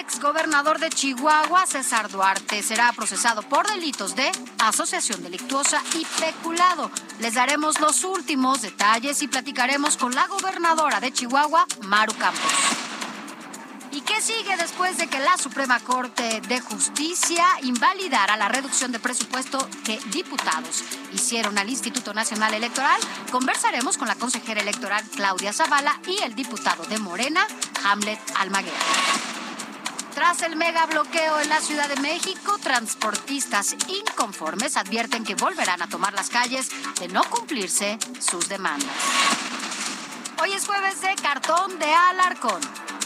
extraditó al exgobernador de Chihuahua, César Duarte. Será procesado por delitos de asociación delictuosa y peculado. Les daremos los últimos detalles y platicaremos con la gobernadora de Chihuahua, Maru Campos. ¿Y qué sigue después de que la Suprema Corte de Justicia invalidara la reducción de presupuesto que diputados hicieron al Instituto Nacional Electoral? Conversaremos con la consejera electoral Claudia Zavala y el diputado de Morena, Hamlet Almaguer. Tras el mega bloqueo en la Ciudad de México, transportistas inconformes advierten que volverán a tomar las calles de no cumplirse sus demandas. Hoy es jueves de cartón de Alarcón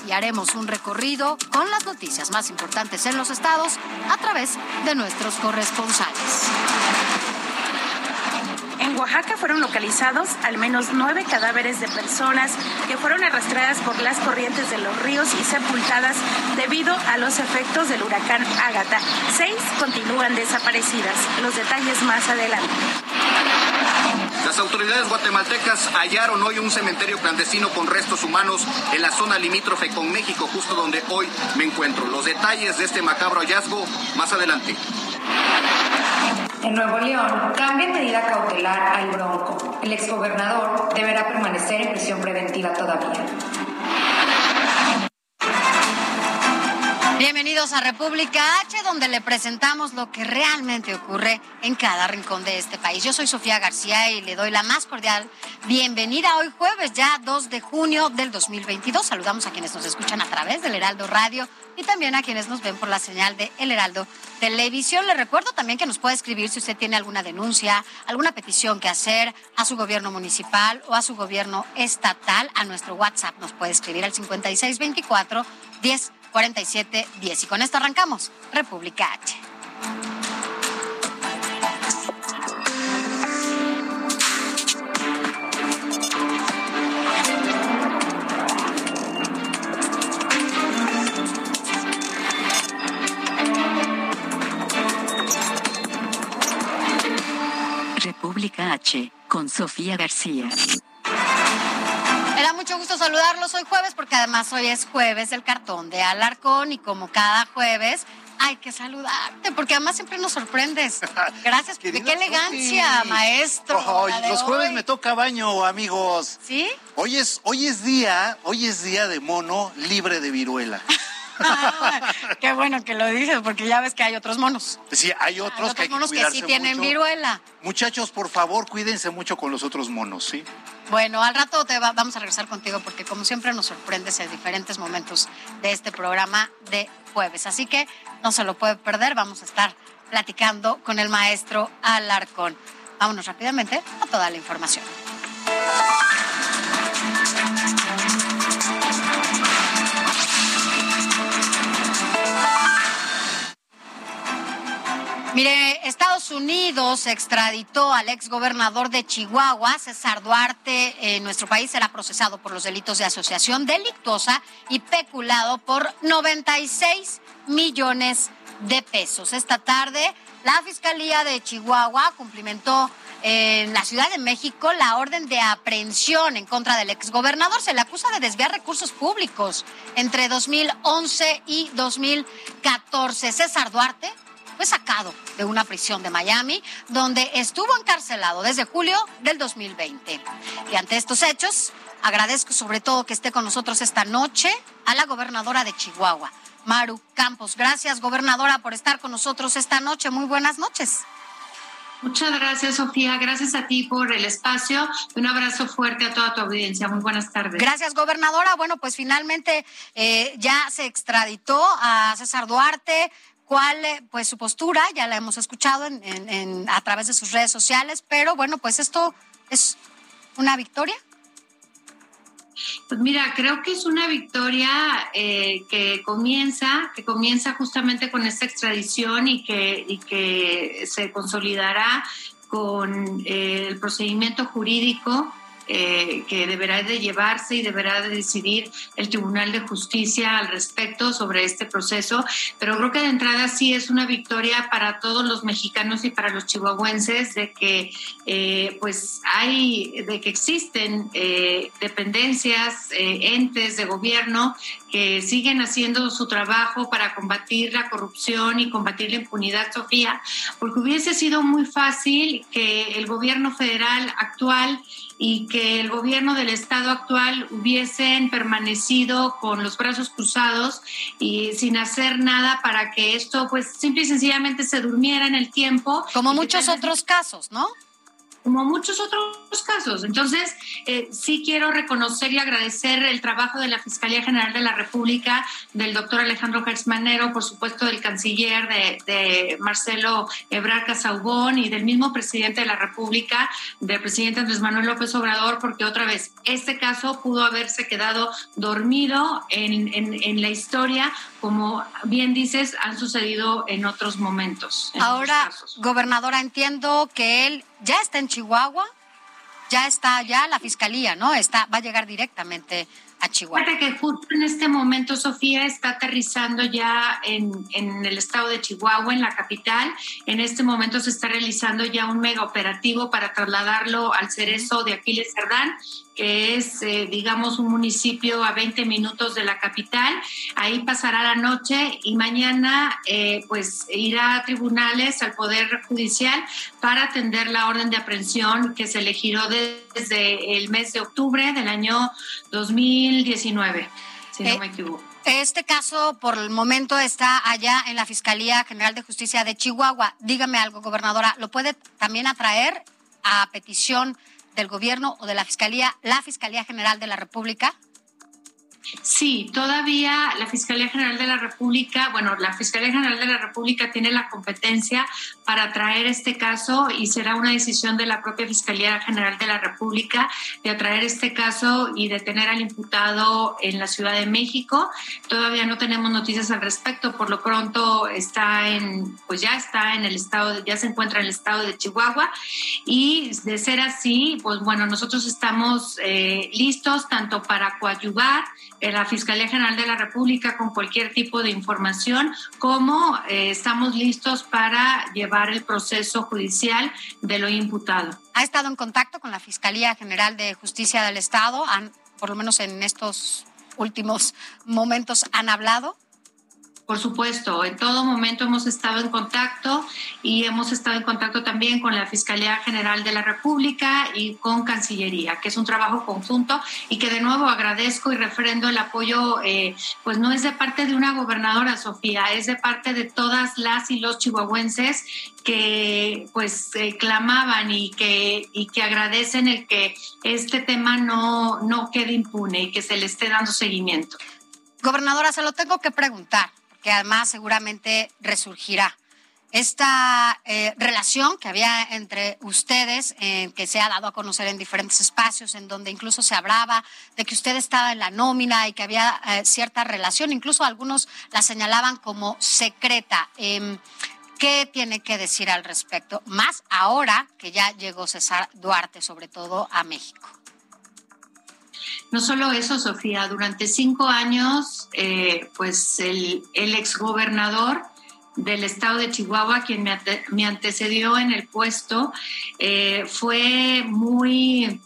y haremos un recorrido con las noticias más importantes en los estados a través de nuestros corresponsales. En Oaxaca fueron localizados al menos nueve cadáveres de personas que fueron arrastradas por las corrientes de los ríos y sepultadas debido a los efectos del huracán Ágata. Seis continúan desaparecidas. Los detalles más adelante. Las autoridades guatemaltecas hallaron hoy un cementerio clandestino con restos humanos en la zona limítrofe con México, justo donde hoy me encuentro. Los detalles de este macabro hallazgo más adelante. En Nuevo León, cambia medida cautelar al Bronco. El exgobernador deberá permanecer en prisión preventiva todavía. Bienvenidos a República H, donde le presentamos lo que realmente ocurre en cada rincón de este país. Yo soy Sofía García y le doy la más cordial bienvenida hoy jueves, ya 2 de junio del 2022. Saludamos a quienes nos escuchan a través del Heraldo Radio y también a quienes nos ven por la señal de El Heraldo Televisión. Le recuerdo también que nos puede escribir si usted tiene alguna denuncia, alguna petición que hacer a su gobierno municipal o a su gobierno estatal. A nuestro WhatsApp nos puede escribir al 5624 10 47 10. Y con esto arrancamos República H. República H, con Sofía García. Me da mucho gusto saludarlos hoy jueves porque además hoy es jueves del cartón de Alarcón y como cada jueves hay que saludarte porque además siempre nos sorprendes. Gracias, qué elegancia, maestro. Los jueves hoy. me toca baño, amigos. ¿Sí? Hoy es, hoy es día, hoy es día de mono libre de viruela. Ah, qué bueno que lo dices porque ya ves que hay otros monos. Sí, hay otros, Hay que hay que monos que sí tienen mucho. viruela. Muchachos, por favor, cuídense mucho con los otros monos, ¿sí? Bueno, al rato te va- vamos a regresar contigo porque como siempre nos sorprendes en diferentes momentos de este programa de jueves. Así que no se lo puede perder, vamos a estar platicando con el maestro Alarcón. Vámonos rápidamente a toda la información. Mire, Estados Unidos extraditó al exgobernador de Chihuahua, César Duarte. En nuestro país será procesado por los delitos de asociación delictuosa y peculado por 96 millones de pesos. Esta tarde, la Fiscalía de Chihuahua cumplimentó en la Ciudad de México la orden de aprehensión en contra del exgobernador. Se le acusa de desviar recursos públicos entre 2011 y 2014. César Duarte fue sacado de una prisión de Miami, donde estuvo encarcelado desde julio del 2020. Y ante estos hechos, agradezco sobre todo que esté con nosotros esta noche a la gobernadora de Chihuahua, Maru Campos. Gracias, gobernadora, por estar con nosotros esta noche. Muy buenas noches. Muchas gracias, Sofía. Gracias a ti por el espacio. Un abrazo fuerte a toda tu audiencia. Muy buenas tardes. Gracias, gobernadora. Bueno, pues finalmente eh, ya se extraditó a César Duarte. ¿Cuál, eh, pues su postura? Ya la hemos escuchado en, en, a través de sus redes sociales, pero bueno, pues esto es una victoria. Pues mira, creo que es una victoria eh, que comienza, que comienza justamente con esta extradición y que, y que se consolidará con eh, el procedimiento jurídico eh, que deberá de llevarse y deberá de decidir el Tribunal de Justicia al respecto sobre este proceso. Pero creo que de entrada sí es una victoria para todos los mexicanos y para los chihuahuenses de que eh, pues hay, de que existen eh, dependencias, entes de gobierno que siguen haciendo su trabajo para combatir la corrupción y combatir la impunidad, Sofía, porque hubiese sido muy fácil que el gobierno federal actual y que el gobierno del estado actual hubiesen permanecido con los brazos cruzados y sin hacer nada para que esto pues simple y sencillamente se durmiera en el tiempo. Como muchos otros casos, ¿no? Como muchos otros casos. Entonces, eh, sí quiero reconocer y agradecer el trabajo de la Fiscalía General de la República, del doctor Alejandro Gersmanero, por supuesto del canciller, de, Marcelo Ebrard Casaubón y del mismo presidente de la República, del presidente Andrés Manuel López Obrador, porque otra vez, este caso pudo haberse quedado dormido en, en, la historia, como bien dices, han sucedido en otros momentos. Ahora, gobernadora, entiendo que él ya está en Chihuahua, ya está ya la fiscalía, ¿no? Está, va a llegar directamente a Chihuahua. Que justo en este momento Sofía está aterrizando ya en, el estado de Chihuahua, en la capital. En este momento se está realizando ya un mega operativo para trasladarlo al cerezo de Aquiles Cerdán que es, eh, digamos, un municipio a 20 minutos de la capital. Ahí pasará la noche y mañana, eh, pues, irá a tribunales, al Poder Judicial, para atender la orden de aprehensión que se le giró desde el mes de octubre del año 2019, si no eh, me equivoco. Este caso, por el momento, está allá en la Fiscalía General de Justicia de Chihuahua. Dígame algo, gobernadora, ¿lo puede también atraer a petición del gobierno o de la Fiscalía, la Fiscalía General de la República? Sí, todavía la Fiscalía General de la República, bueno, la Fiscalía General de la República tiene la competencia para traer este caso y será una decisión de la propia Fiscalía General de la República de atraer este caso y detener al imputado en la Ciudad de México. Todavía no tenemos noticias al respecto, por lo pronto está en, pues ya está en el estado, ya se encuentra en el estado de Chihuahua y de ser así, pues bueno, nosotros estamos eh, listos tanto para coadyuvar la Fiscalía General de la República con cualquier tipo de información, como eh, estamos listos para llevar el proceso judicial de lo imputado. ¿Ha estado en contacto con la Fiscalía General de Justicia del Estado? ¿Han, por lo menos en estos últimos momentos, han hablado? Por supuesto, en todo momento hemos estado en contacto y hemos estado en contacto también con la Fiscalía General de la República y con Cancillería, que es un trabajo conjunto y que de nuevo agradezco y refrendo el apoyo, eh, pues no es de parte de una gobernadora, Sofía, es de parte de todas las y los chihuahuenses que pues eh, clamaban y que, y que agradecen el que este tema no, no quede impune y que se le esté dando seguimiento. Gobernadora, se lo tengo que preguntar que además seguramente resurgirá. Esta eh, relación que había entre ustedes, eh, que se ha dado a conocer en diferentes espacios, en donde incluso se hablaba de que usted estaba en la nómina y que había eh, cierta relación, incluso algunos la señalaban como secreta. Em, ¿Qué tiene que decir al respecto? Más ahora que ya llegó César Duarte, sobre todo a México. No solo eso, Sofía, durante cinco años, eh, pues el, el exgobernador del estado de Chihuahua, quien me, antecedió en el puesto, eh, fue muy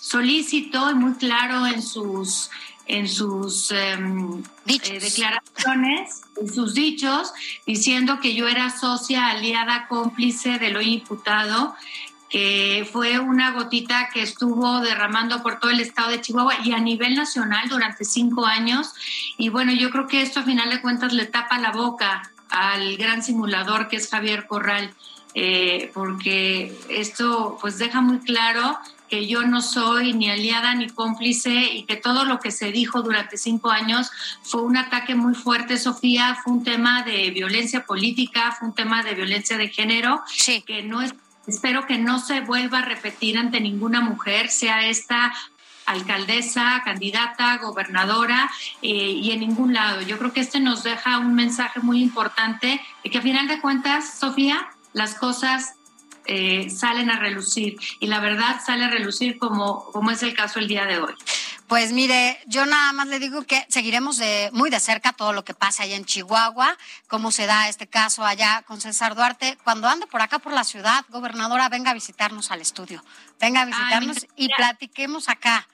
solícito y muy claro en sus en sus em, eh, declaraciones, en sus dichos, diciendo que yo era socia, aliada, cómplice de lo imputado que fue una gotita que estuvo derramando por todo el estado de Chihuahua y a nivel nacional durante cinco años. Y bueno, yo creo que esto a final de cuentas le tapa la boca al gran simulador que es Javier Corral. eh, porque esto pues deja muy claro que yo no soy ni aliada ni cómplice y que todo lo que se dijo durante cinco años fue un ataque muy fuerte, Sofía, fue un tema de violencia política, fue un tema de violencia de género, que no es, espero que no se vuelva a repetir ante ninguna mujer, sea esta alcaldesa, candidata, gobernadora eh, y en ningún lado. Yo creo que este nos deja un mensaje muy importante de que a final de cuentas, Sofía, las cosas eh, salen a relucir y la verdad sale a relucir como, como es el caso el día de hoy. Pues mire, yo nada más le digo que seguiremos de, muy de cerca todo lo que pasa allá en Chihuahua, cómo se da este caso allá con César Duarte. Cuando ande por acá por la ciudad, gobernadora, venga a visitarnos al estudio, venga a visitarnos y platiquemos acá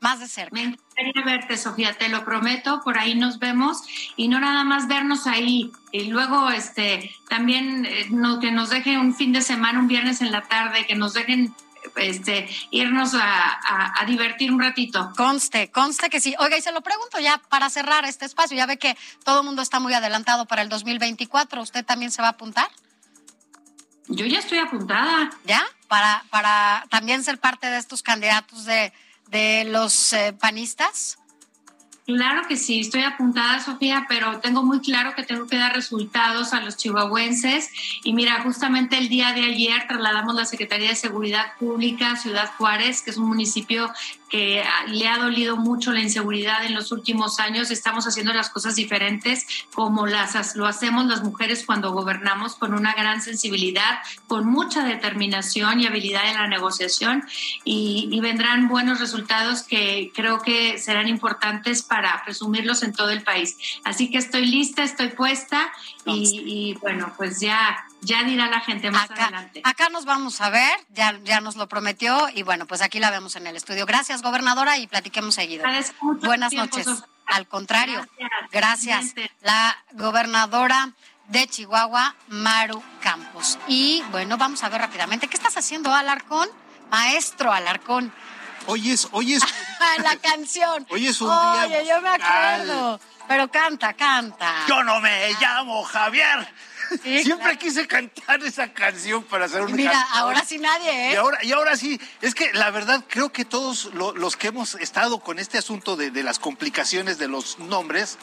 más de cerca. Me encantaría verte, Sofía, te lo prometo, por ahí nos vemos y no nada más vernos ahí. Y luego, este, también eh, no, que nos dejen un fin de semana, un viernes en la tarde, que nos dejen este, irnos a, a, divertir un ratito. Conste, conste que sí. Oiga, y se lo pregunto ya para cerrar este espacio. Ya ve que todo el mundo está muy adelantado para el 2024. ¿Usted también se va a apuntar? Yo ya estoy apuntada. ¿Ya? Para, para también ser parte de estos candidatos de de los eh, panistas? Claro que sí, estoy apuntada, Sofía, pero tengo muy claro que tengo que dar resultados a los chihuahuenses. Y mira, justamente el día de ayer trasladamos la Secretaría de Seguridad Pública a Ciudad Juárez, que es un municipio que le ha dolido mucho la inseguridad en los últimos años. Estamos haciendo las cosas diferentes como las lo hacemos las mujeres cuando gobernamos con una gran sensibilidad, con mucha determinación y habilidad en la negociación y, y vendrán buenos resultados que creo que serán importantes para presumirlos en todo el país. Así que estoy lista, estoy puesta y, y bueno, pues ya ya dirá la gente más adelante. Acá nos vamos a ver, ya, ya nos lo prometió y bueno, pues aquí la vemos en el estudio. Gracias, gobernadora, y platiquemos seguido. Buenas noches. Al contrario, gracias. La gobernadora de Chihuahua, Maru Campos. Y bueno, vamos a ver rápidamente, ¿qué estás haciendo, Alarcón? Maestro Alarcón. Hoy es, hoy es. la canción. Hoy es un día. Oye, yo me acuerdo. Pero canta, canta. Yo no me llamo Javier. Siempre quise cantar esa canción para hacer un Mira, ahora sí nadie, ¿eh? Y ahora, y ahora sí, es que la verdad creo que todos los que hemos estado con este asunto de, las complicaciones de los nombres,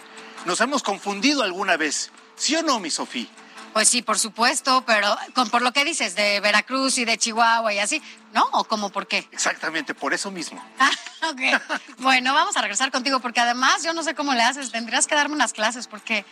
nos hemos confundido alguna vez. ¿Sí o no, mi Sofía? Pues sí, por supuesto, pero con, por lo que dices de Veracruz y de Chihuahua y así, ¿no? ¿O cómo por qué? Exactamente, por eso mismo. Ah, ok. bueno, vamos a regresar contigo porque además yo no sé cómo le haces, tendrías que darme unas clases porque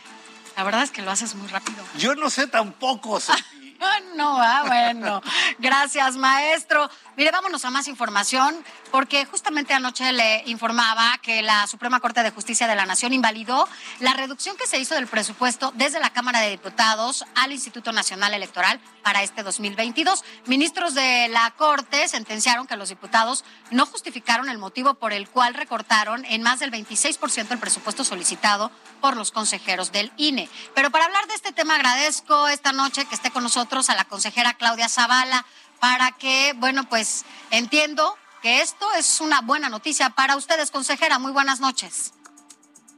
la verdad es que lo haces muy rápido. Yo no sé tampoco, no, ah, bueno. Gracias, maestro. Mire, vámonos a más información, porque justamente anoche le informaba que la Suprema Corte de Justicia de la Nación invalidó la reducción que se hizo del presupuesto desde la Cámara de Diputados al Instituto Nacional Electoral para este 2022. Ministros de la Corte sentenciaron que los diputados no justificaron el motivo por el cual recortaron en más del 26% el presupuesto solicitado por los consejeros del INE. Pero para hablar de este tema agradezco esta noche que esté con nosotros a la consejera Claudia Zavala para que, bueno, pues entiendo que esto es una buena noticia para ustedes, consejera. Muy buenas noches.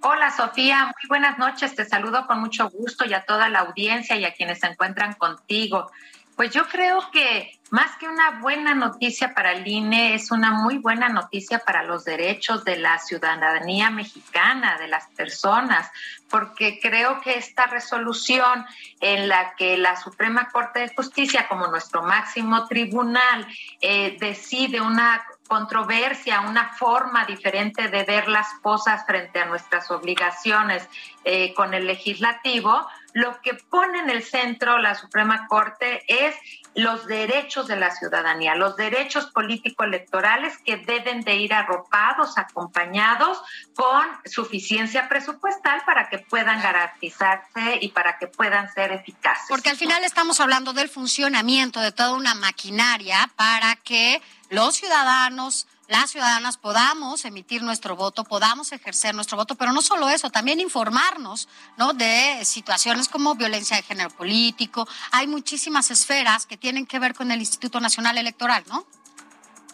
Hola Sofía, muy buenas noches. Te saludo con mucho gusto y a toda la audiencia y a quienes se encuentran contigo. Pues yo creo que más que una buena noticia para el INE, es una muy buena noticia para los derechos de la ciudadanía mexicana, de las personas, porque creo que esta resolución en la que la Suprema Corte de Justicia, como nuestro máximo tribunal, eh, decide una controversia, una forma diferente de ver las cosas frente a nuestras obligaciones eh, con el legislativo, lo que pone en el centro la Suprema Corte es los derechos de la ciudadanía, los derechos político-electorales que deben de ir arropados, acompañados con suficiencia presupuestal para que puedan garantizarse y para que puedan ser eficaces. Porque al final estamos hablando del funcionamiento de toda una maquinaria para que los ciudadanos las ciudadanas podamos emitir nuestro voto, podamos ejercer nuestro voto, pero no solo eso, también informarnos ¿no? de situaciones como violencia de género político. Hay muchísimas esferas que tienen que ver con el Instituto Nacional Electoral, ¿no?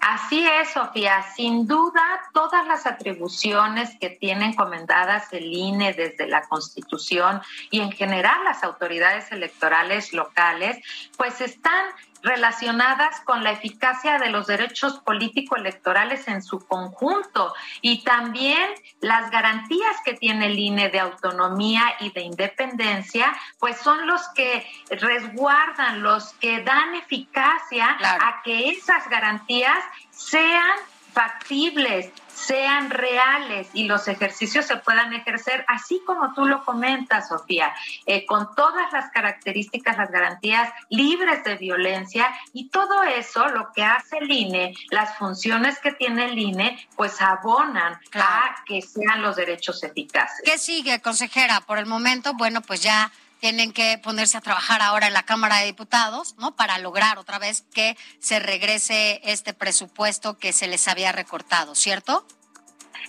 Así es, Sofía. Sin duda, todas las atribuciones que tienen encomendadas el INE desde la Constitución y en general las autoridades electorales locales, pues están relacionadas con la eficacia de los derechos político-electorales en su conjunto y también las garantías que tiene el INE de autonomía y de independencia, pues son los que resguardan, los que dan eficacia a que esas garantías sean factibles, sean reales y los ejercicios se puedan ejercer así como tú lo comentas, Sofía, eh, con todas las características, las garantías libres de violencia y todo eso lo que hace el INE, las funciones que tiene el INE, pues abonan a que sean los derechos eficaces. ¿Qué sigue, consejera? Por el momento, bueno, pues ya tienen que ponerse a trabajar ahora en la Cámara de Diputados, ¿no? Para lograr otra vez que se regrese este presupuesto que se les había recortado, ¿cierto?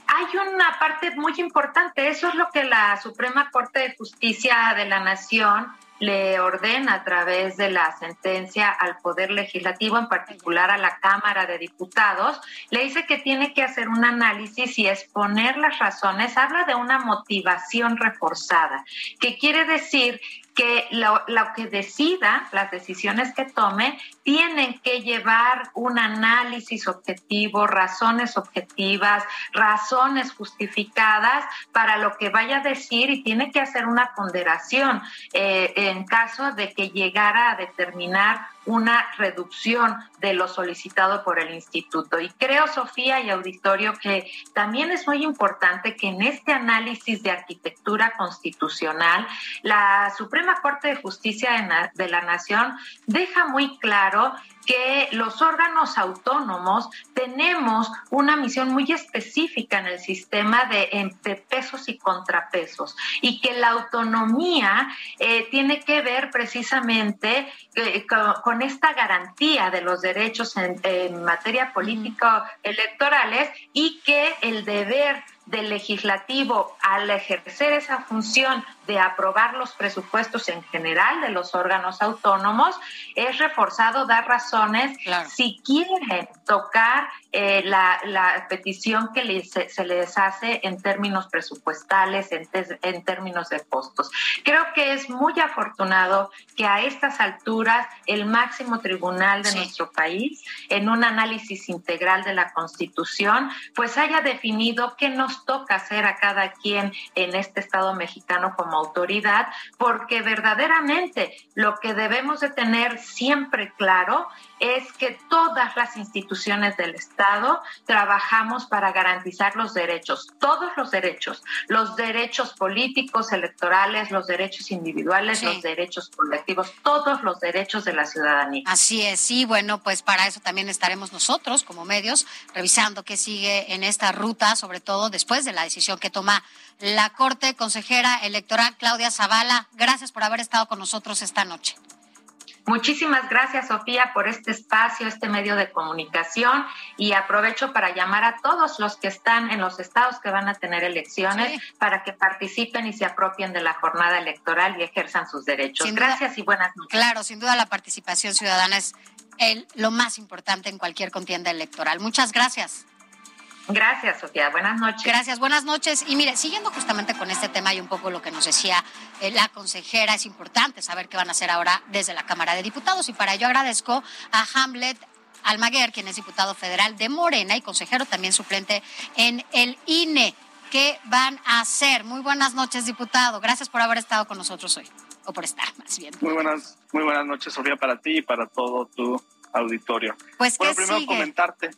Hay una parte muy importante, eso es lo que la Suprema Corte de Justicia de la Nación le ordena a través de la sentencia al Poder Legislativo, en particular a la Cámara de Diputados, le dice que tiene que hacer un análisis y exponer las razones. Habla de una motivación reforzada, que quiere decir que lo, que decida, las decisiones que tome, tienen que llevar un análisis objetivo, razones objetivas, razones justificadas para lo que vaya a decir y tiene que hacer una ponderación eh, en caso de que llegara a determinar una reducción de lo solicitado por el instituto. Y creo, Sofía y auditorio, que también es muy importante que en este análisis de arquitectura constitucional, la Suprema Corte de Justicia de la Nación deja muy claro que los órganos autónomos tenemos una misión muy específica en el sistema de entre pesos y contrapesos y que la autonomía eh, tiene que ver precisamente eh, con, esta garantía de los derechos en, en materia política electorales y que el deber del legislativo al ejercer esa función de aprobar los presupuestos en general de los órganos autónomos, es reforzado dar razones si quieren tocar eh, la, petición que se, les hace en términos presupuestales, en, en, términos de costos. Creo que es muy afortunado que a estas alturas el máximo tribunal de nuestro país, en un análisis integral de la Constitución, pues haya definido qué nos toca hacer a cada quien en este Estado mexicano como autoridad, porque verdaderamente lo que debemos de tener siempre claro es que todas las instituciones del Estado trabajamos para garantizar los derechos, todos los derechos, los derechos políticos, electorales, los derechos individuales, los derechos colectivos, todos los derechos de la ciudadanía. Así es, sí, bueno, pues para eso también estaremos nosotros como medios revisando qué sigue en esta ruta, sobre todo después de la decisión que toma la Corte Consejera Electoral Claudia Zavala. Gracias por haber estado con nosotros esta noche. Muchísimas gracias, Sofía, por este espacio, este medio de comunicación y aprovecho para llamar a todos los que están en los estados que van a tener elecciones para que participen y se apropien de la jornada electoral y ejerzan sus derechos. gracias y buenas noches. Claro, sin duda la participación ciudadana es el, lo más importante en cualquier contienda electoral. Muchas gracias. Gracias, Sofía. Buenas noches. Gracias, buenas noches. Y mire, siguiendo justamente con este tema y un poco lo que nos decía eh, la consejera, es importante saber qué van a hacer ahora desde la Cámara de Diputados. Y para ello agradezco a Hamlet Almaguer, quien es diputado federal de Morena y consejero también suplente en el INE. ¿Qué van a hacer? Muy buenas noches, diputado. Gracias por haber estado con nosotros hoy, o por estar más bien. Muy buenas, muy buenas noches, Sofía, para ti y para todo tu auditorio. Pues, bueno, primero comentarte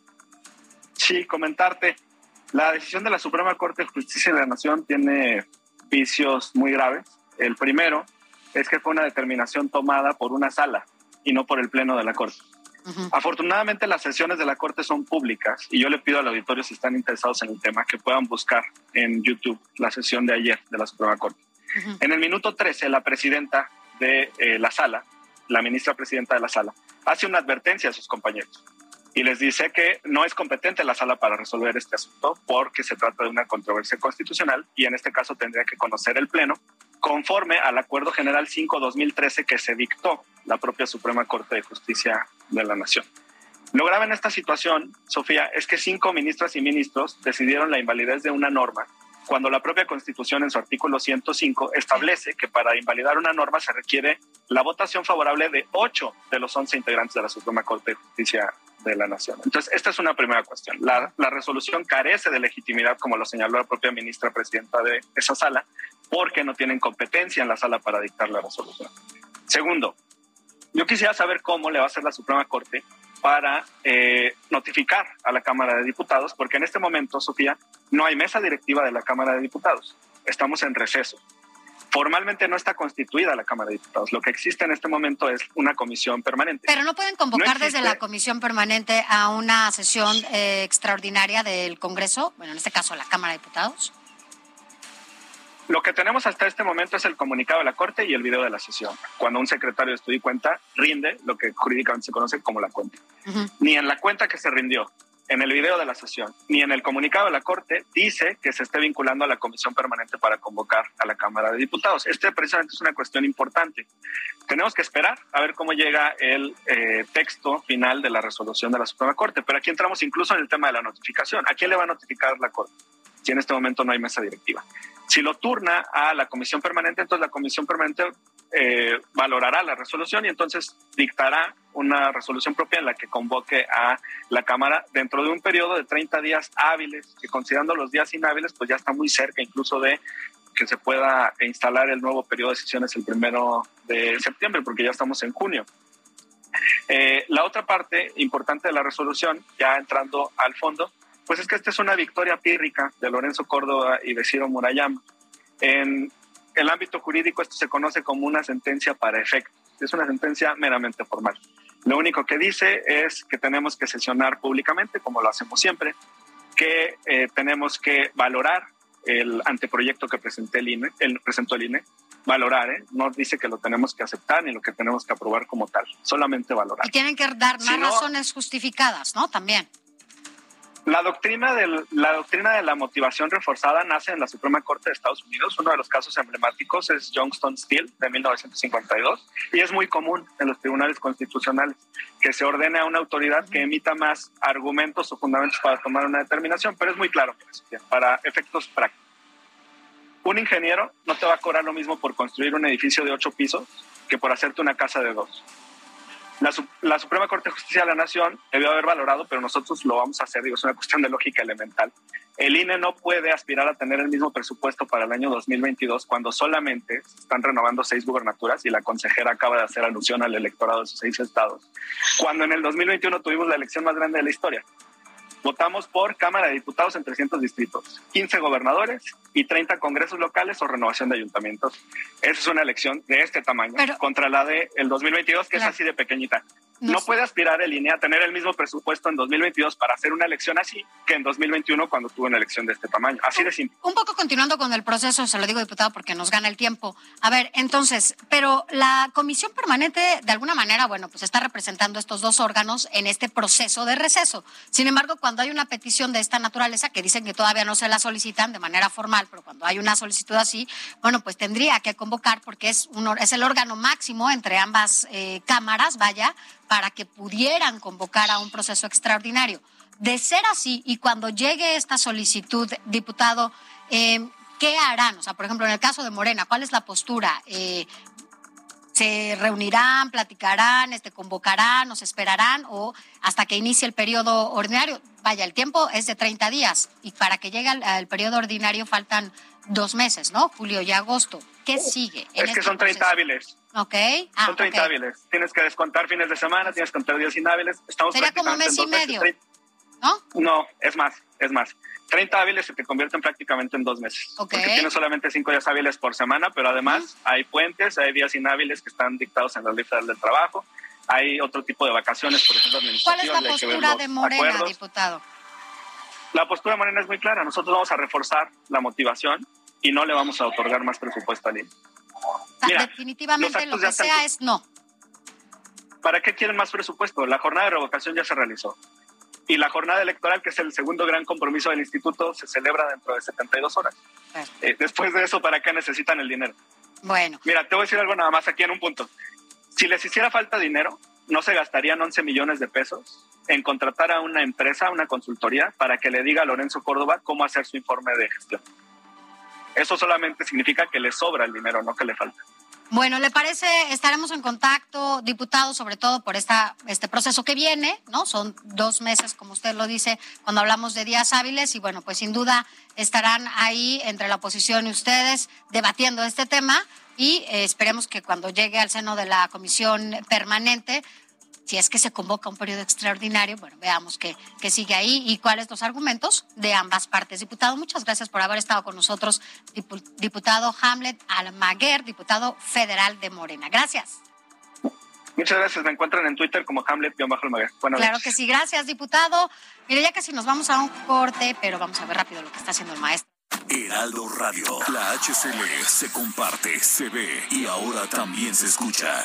Sí, comentarte. La decisión de la Suprema Corte de Justicia de la Nación tiene vicios muy graves. El primero es que fue una determinación tomada por una sala y no por el Pleno de la Corte. Afortunadamente las sesiones de la Corte son públicas y yo le pido al auditorio si están interesados en el tema que puedan buscar en YouTube la sesión de ayer de la Suprema Corte. En el minuto 13 la presidenta de eh, la sala, la ministra presidenta de la sala, hace una advertencia a sus compañeros y les dice que no es competente la sala para resolver este asunto porque se trata de una controversia constitucional y en este caso tendría que conocer el Pleno conforme al Acuerdo General 5-2013 que se dictó la propia Suprema Corte de Justicia de la Nación. Lo grave en esta situación, Sofía, es que cinco ministras y ministros decidieron la invalidez de una norma cuando la propia Constitución en su artículo 105 establece que para invalidar una norma se requiere la votación favorable de ocho de los once integrantes de la Suprema Corte de Justicia de la Nación. Entonces, esta es una primera cuestión. La, resolución carece de legitimidad, como lo señaló la propia ministra presidenta de esa sala, porque no tienen competencia en la sala para dictar la resolución. Segundo, yo quisiera saber cómo le va a hacer la Suprema Corte para eh, notificar a la Cámara de Diputados, porque en este momento, Sofía, no hay mesa directiva de la Cámara de Diputados. Estamos en receso. Formalmente no está constituida la Cámara de Diputados. Lo que existe en este momento es una comisión permanente. Pero no pueden convocar desde la comisión permanente a una sesión eh, extraordinaria del Congreso, bueno, en este caso la Cámara de Diputados. Lo que tenemos hasta este momento es el comunicado de la Corte y el video de la sesión. Cuando un secretario de estudio y cuenta rinde lo que jurídicamente se conoce como la cuenta. Ni en la cuenta que se rindió, en el video de la sesión, ni en el comunicado de la Corte dice que se esté vinculando a la Comisión Permanente para convocar a la Cámara de Diputados. Este precisamente es una cuestión importante. Tenemos que esperar a ver cómo llega el eh, texto final de la resolución de la Suprema Corte, pero aquí entramos incluso en el tema de la notificación. ¿A quién le va a notificar la Corte? Si en este momento no hay mesa directiva. Si lo turna a la comisión permanente, entonces la comisión permanente eh, valorará la resolución y entonces dictará una resolución propia en la que convoque a la Cámara dentro de un periodo de 30 días hábiles, que considerando los días inhábiles, pues ya está muy cerca incluso de que se pueda instalar el nuevo periodo de sesiones el primero de septiembre, porque ya estamos en junio. Eh, la otra parte importante de la resolución, ya entrando al fondo, pues es que esta es una victoria pírrica de Lorenzo Córdoba y de Ciro Murayama. En el ámbito jurídico esto se conoce como una sentencia para efecto. Es una sentencia meramente formal. Lo único que dice es que tenemos que sesionar públicamente, como lo hacemos siempre, que eh, tenemos que valorar el anteproyecto que presenté el INE, el, presentó el INE, valorar, ¿eh? no dice que lo tenemos que aceptar ni lo que tenemos que aprobar como tal, solamente valorar. Y tienen que dar más razones justificadas, ¿no? También. La doctrina, del, la doctrina de la motivación reforzada nace en la Suprema Corte de Estados Unidos. Uno de los casos emblemáticos es Johnston Steel de 1952 y es muy común en los tribunales constitucionales que se ordene a una autoridad que emita más argumentos o fundamentos para tomar una determinación, pero es muy claro para efectos prácticos. Un ingeniero no te va a cobrar lo mismo por construir un edificio de ocho pisos que por hacerte una casa de dos. La, Suprema Corte de Justicia de la Nación debió haber valorado, pero nosotros lo vamos a hacer, digo, es una cuestión de lógica elemental. El INE no puede aspirar a tener el mismo presupuesto para el año 2022 cuando solamente están renovando seis gubernaturas y la consejera acaba de hacer alusión al electorado de esos seis estados, cuando en el 2021 tuvimos la elección más grande de la historia. Votamos por Cámara de Diputados en 300 distritos, 15 gobernadores y 30 congresos locales o renovación de ayuntamientos. Esa es una elección de este tamaño contra la del el 2022, que es así de pequeñita. No, puede aspirar el INE a tener el mismo presupuesto en 2022 para hacer una elección así que en 2021 cuando tuvo una elección de este tamaño. Así de simple. Un poco continuando con el proceso, se lo digo diputado porque nos gana el tiempo. A ver, entonces, pero la comisión permanente de alguna manera, bueno, pues está representando estos dos órganos en este proceso de receso. Sin embargo, cuando hay una petición de esta naturaleza que dicen que todavía no se la solicitan de manera formal, pero cuando hay una solicitud así, bueno, pues tendría que convocar porque es el órgano máximo entre ambas eh, cámaras, vaya, para que pudieran convocar a un proceso extraordinario. De ser así, y cuando llegue esta solicitud, diputado, eh, ¿qué harán? O sea, por ejemplo, en el caso de Morena, ¿cuál es la postura? Eh, ¿Se reunirán, platicarán, este, convocarán, nos esperarán o hasta que inicie el periodo ordinario? Vaya, el tiempo es de 30 días y para que llegue al, periodo ordinario faltan dos meses, ¿no? Julio y agosto. ¿Qué sigue? es que este son 30 hábiles. Ok. Ah, Son 30 hábiles. Tienes que descontar fines de semana, tienes que contar días inhábiles. Estamos Sería como mes y medio, ¿no? No, es más, es más. 30 hábiles se te convierten prácticamente en dos meses. Porque tienes solamente 5 días hábiles por semana, pero además hay puentes, hay días inhábiles que están dictados en las listas del trabajo. Hay otro tipo de vacaciones, por ejemplo, ¿Cuál es la postura de Morena, diputado? La postura de Morena es muy clara. Nosotros vamos a reforzar la motivación y no le vamos a otorgar más presupuesto al INE definitivamente lo que sea es no. ¿Para qué quieren más presupuesto? La jornada de revocación ya se realizó. Y la jornada electoral, que es el segundo gran compromiso del instituto, se celebra dentro de 72 horas. Eh, después de eso, ¿para qué necesitan el dinero? Bueno. Mira, te voy a decir algo nada más aquí en un punto. Si les hiciera falta dinero, no se gastarían 11 millones de pesos en contratar a una empresa, una consultoría, para que le diga a Lorenzo Córdoba cómo hacer su informe de gestión. Eso solamente significa que le sobra el dinero, no que le falta. Bueno, ¿le parece? Estaremos en contacto, diputado, sobre todo por esta, este proceso que viene, ¿no? Son dos meses, como usted lo dice, cuando hablamos de días hábiles, y bueno, pues sin duda estarán ahí entre la oposición y ustedes debatiendo este tema y eh, esperemos que cuando llegue al seno de la comisión permanente si es que se convoca un periodo extraordinario, bueno, veamos qué, sigue ahí y cuáles los argumentos de ambas partes. Diputado, muchas gracias por haber estado con nosotros, diputado Hamlet Almaguer, diputado federal de Morena. Gracias. Muchas gracias. Me encuentran en Twitter como Hamlet-Almaguer. claro que sí. Gracias, diputado. Mire, ya casi nos vamos a un corte, pero vamos a ver rápido lo que está haciendo el maestro. Heraldo Radio, la HCL se comparte, se ve y ahora también se escucha.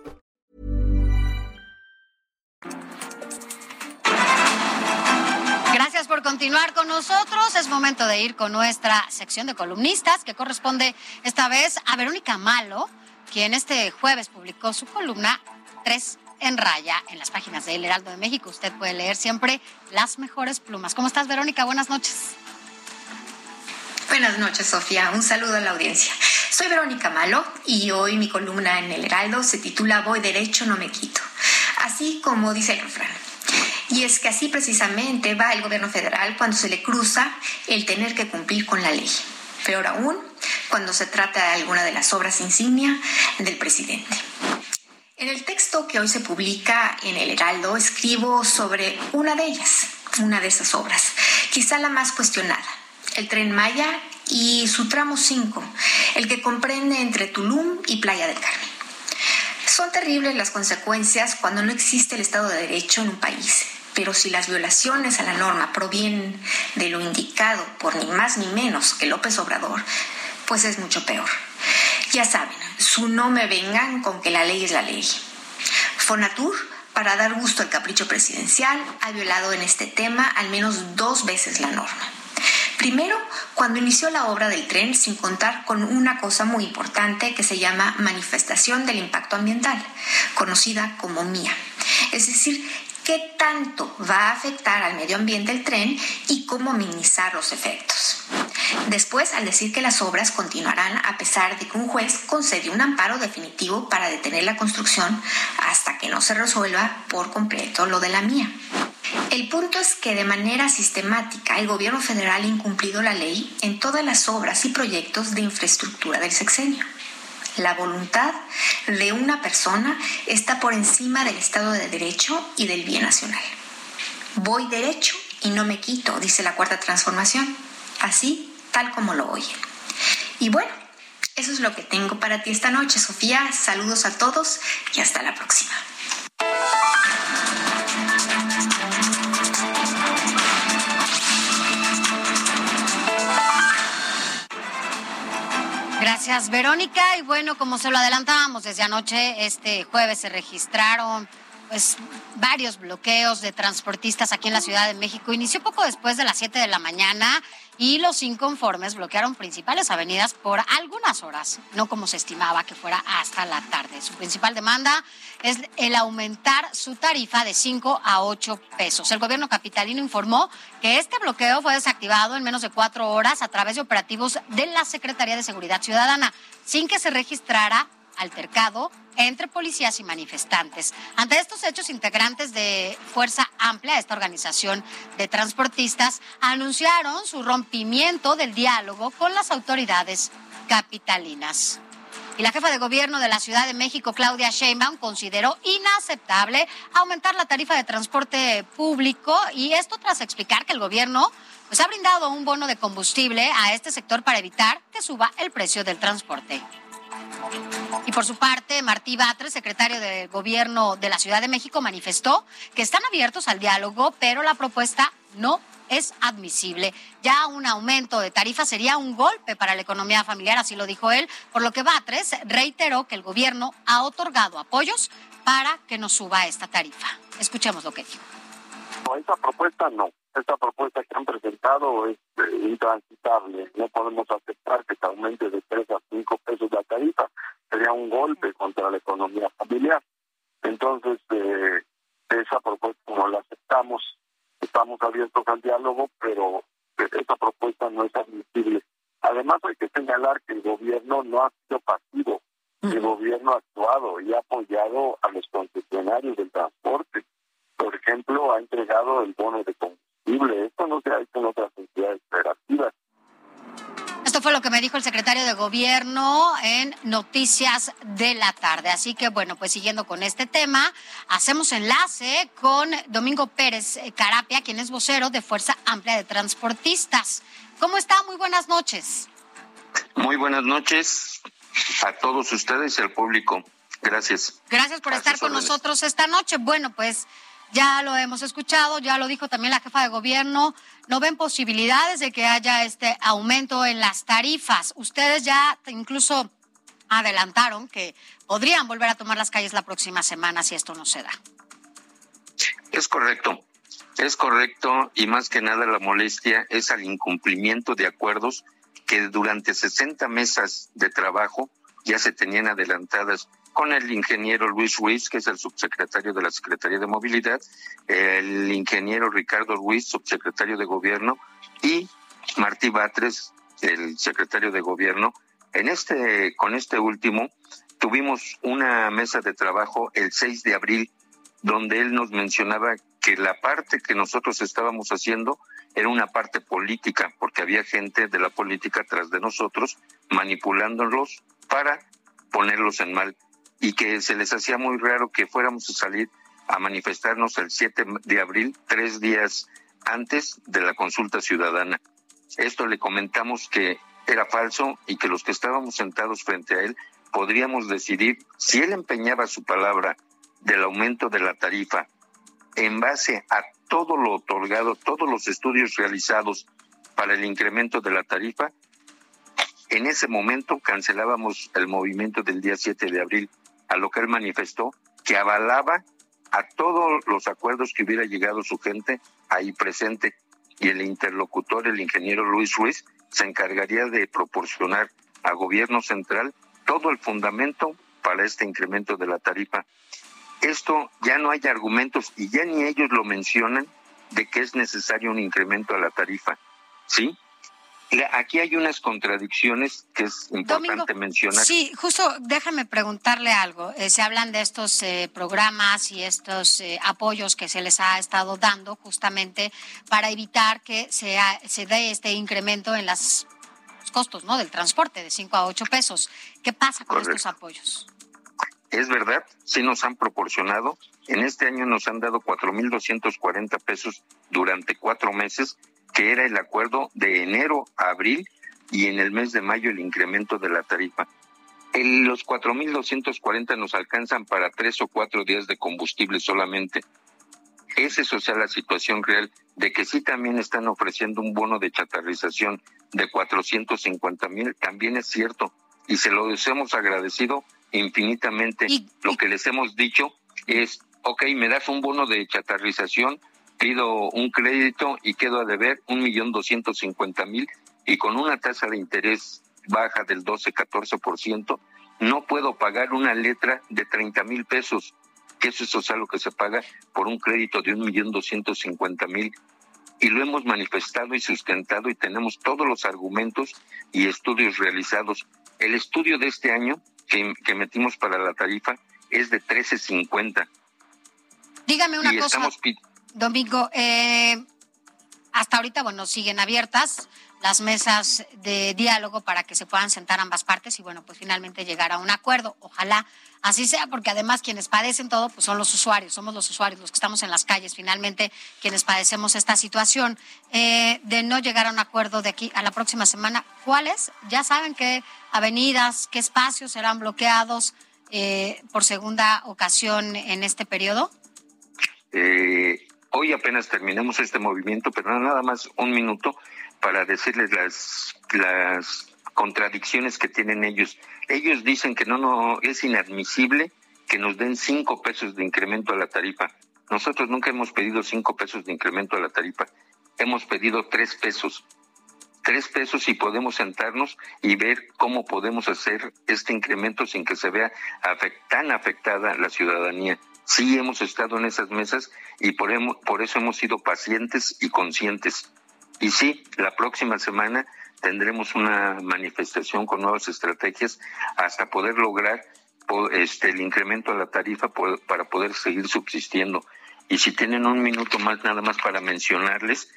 continuar con nosotros. Es momento de ir con nuestra sección de columnistas, que corresponde esta vez a Verónica Malo, quien este jueves publicó su columna Tres en raya en las páginas de El Heraldo de México. Usted puede leer siempre las mejores plumas. ¿Cómo estás, Verónica? Buenas noches. Buenas noches, Sofía. Un saludo a la audiencia. Soy Verónica Malo y hoy mi columna en El Heraldo se titula Voy derecho, no me quito. Así como dice el. Y es que así precisamente va el gobierno federal cuando se le cruza el tener que cumplir con la ley. Peor aún, cuando se trata de alguna de las obras insignia del presidente. En el texto que hoy se publica en el Heraldo escribo sobre una de ellas, una de esas obras, quizá la más cuestionada, el tren Maya y su tramo 5, el que comprende entre Tulum y Playa del Carmen. Son terribles las consecuencias cuando no existe el Estado de Derecho en un país pero si las violaciones a la norma provienen de lo indicado por ni más ni menos que López Obrador, pues es mucho peor. Ya saben, su no me vengan con que la ley es la ley. Fonatur, para dar gusto al capricho presidencial, ha violado en este tema al menos dos veces la norma. Primero, cuando inició la obra del tren sin contar con una cosa muy importante que se llama manifestación del impacto ambiental, conocida como MIA. Es decir, qué tanto va a afectar al medio ambiente el tren y cómo minimizar los efectos. Después, al decir que las obras continuarán a pesar de que un juez concedió un amparo definitivo para detener la construcción hasta que no se resuelva por completo lo de la mía. El punto es que de manera sistemática el gobierno federal ha incumplido la ley en todas las obras y proyectos de infraestructura del sexenio. La voluntad de una persona está por encima del Estado de Derecho y del bien nacional. Voy derecho y no me quito, dice la cuarta transformación, así tal como lo oyen. Y bueno, eso es lo que tengo para ti esta noche, Sofía. Saludos a todos y hasta la próxima. Gracias, Verónica. Y bueno, como se lo adelantábamos desde anoche, este jueves se registraron pues varios bloqueos de transportistas aquí en la Ciudad de México. Inició poco después de las 7 de la mañana y los inconformes bloquearon principales avenidas por algunas horas, no como se estimaba que fuera hasta la tarde. Su principal demanda es el aumentar su tarifa de 5 a 8 pesos. El gobierno capitalino informó que este bloqueo fue desactivado en menos de cuatro horas a través de operativos de la Secretaría de Seguridad Ciudadana, sin que se registrara altercado entre policías y manifestantes. Ante estos hechos, integrantes de Fuerza Amplia, esta organización de transportistas, anunciaron su rompimiento del diálogo con las autoridades capitalinas. Y la jefa de gobierno de la Ciudad de México, Claudia Sheinbaum, consideró inaceptable aumentar la tarifa de transporte público y esto tras explicar que el gobierno pues, ha brindado un bono de combustible a este sector para evitar que suba el precio del transporte. Y por su parte, Martí Batres, secretario de Gobierno de la Ciudad de México, manifestó que están abiertos al diálogo, pero la propuesta no es admisible. Ya un aumento de tarifa sería un golpe para la economía familiar, así lo dijo él, por lo que Batres reiteró que el gobierno ha otorgado apoyos para que no suba esta tarifa. Escuchemos lo que dijo. No, esa propuesta no. Esta propuesta que han presentado es eh, intransitable. No podemos aceptar que se aumente de 3 a 5 pesos la tarifa. Sería un golpe contra la economía familiar. Entonces, eh, esa propuesta no la aceptamos estamos abiertos al diálogo, pero esta propuesta no es admisible. Además, hay que señalar que el gobierno no ha sido pasivo. El gobierno ha actuado y ha apoyado a los concesionarios del transporte. Por ejemplo, ha entregado el bono de combustible. Esto no se ha hecho en otras entidades federativas. Esto fue lo que me dijo el secretario de Gobierno en Noticias de la Tarde. Así que, bueno, pues siguiendo con este tema, hacemos enlace con Domingo Pérez Carapia, quien es vocero de Fuerza Amplia de Transportistas. ¿Cómo está? Muy buenas noches. Muy buenas noches a todos ustedes y al público. Gracias. Gracias por estar con nosotros esta noche. Bueno, pues ya lo hemos escuchado, ya lo dijo también la jefa de gobierno, no ven posibilidades de que haya este aumento en las tarifas. Ustedes ya incluso adelantaron que podrían volver a tomar las calles la próxima semana si esto no se da. Es correcto, es correcto y más que nada la molestia es al incumplimiento de acuerdos que durante 60 mesas de trabajo ya se tenían adelantadas con el ingeniero Luis Ruiz, que es el subsecretario de la Secretaría de Movilidad, el ingeniero Ricardo Ruiz, subsecretario de Gobierno, y Martí Batres, el secretario de Gobierno. En este, con este último, tuvimos una mesa de trabajo el 6 de abril, donde él nos mencionaba que la parte que nosotros estábamos haciendo era una parte política, porque había gente de la política tras de nosotros manipulándolos para ponerlos en mal y que se les hacía muy raro que fuéramos a salir a manifestarnos el 7 de abril, tres días antes de la consulta ciudadana. Esto le comentamos que era falso y que los que estábamos sentados frente a él podríamos decidir si él empeñaba su palabra del aumento de la tarifa en base a todo lo otorgado, todos los estudios realizados para el incremento de la tarifa, en ese momento cancelábamos el movimiento del día 7 de abril a lo que él manifestó, que avalaba a todos los acuerdos que hubiera llegado su gente ahí presente y el interlocutor, el ingeniero Luis Ruiz, se encargaría de proporcionar a gobierno central todo el fundamento para este incremento de la tarifa. Esto ya no hay argumentos y ya ni ellos lo mencionan de que es necesario un incremento a la tarifa. ¿Sí? Aquí hay unas contradicciones que es importante mencionar. Sí, justo déjame preguntarle algo. Eh, se hablan de estos eh, programas y estos eh, apoyos que se les ha estado dando justamente para evitar que se, se dé este incremento en las, los costos ¿no? del transporte de 5 a 8 pesos. ¿Qué pasa con estos apoyos? Es verdad, sí nos han proporcionado. En este año nos han dado 4.240 pesos durante cuatro meses que era el acuerdo de enero a abril y en el mes de mayo el incremento de la tarifa. El, los 4.240 nos alcanzan para tres o cuatro días de combustible solamente. Es eso sea la situación real de que sí también están ofreciendo un bono de chatarrización de 450 mil, también es cierto, y se lo hemos agradecido infinitamente. lo que les hemos dicho es, ok, me das un bono de chatarrización, pido un crédito y quedo a deber un millón doscientos cincuenta mil y con una tasa de interés baja del 12-14%, no puedo pagar una letra de 30 mil pesos, que eso es lo que se paga por un crédito de un millón doscientos cincuenta mil. Y lo hemos manifestado y sustentado y tenemos todos los argumentos y estudios realizados. El estudio de este año que, que metimos para la tarifa es de 13.50. Dígame una cosa. Domingo, eh, hasta ahorita, bueno, siguen abiertas las mesas de diálogo para que se puedan sentar ambas partes y bueno, pues finalmente llegar a un acuerdo. Ojalá así sea, porque además quienes padecen todo pues son los usuarios, somos los usuarios, los que estamos en las calles, finalmente quienes padecemos esta situación eh, de no llegar a un acuerdo de aquí a la próxima semana. ¿Cuáles? Ya saben qué avenidas, qué espacios serán bloqueados eh, por segunda ocasión en este periodo. Eh, hoy apenas terminamos este movimiento, pero nada más un minuto para decirles las, las contradicciones que tienen ellos. Ellos dicen que no, no es inadmisible que nos den cinco pesos de incremento a la tarifa. Nosotros nunca hemos pedido cinco pesos de incremento a la tarifa. Hemos pedido tres pesos. Tres pesos y podemos sentarnos y ver cómo podemos hacer este incremento sin que se vea tan afectada la ciudadanía. Sí hemos estado en esas mesas y por, por eso hemos sido pacientes y conscientes. Y sí, la próxima semana tendremos una manifestación con nuevas estrategias hasta poder lograr este, el incremento a la tarifa para poder seguir subsistiendo. Y si tienen un minuto más, nada más para mencionarles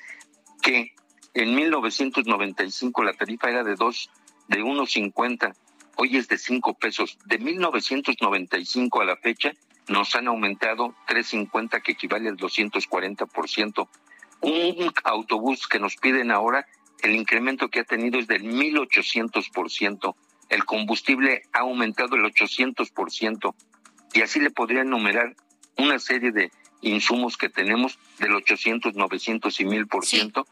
que en 1995 la tarifa era de dos, de 1.50, hoy es de 5 pesos. De 1995 a la fecha nos han aumentado 3.50, que equivale al 240% un autobús que nos piden ahora, el incremento que ha tenido es del 1.800%. El combustible ha aumentado el 800%. Y así le podría enumerar una serie de insumos que tenemos del 800, 900 y 1000%,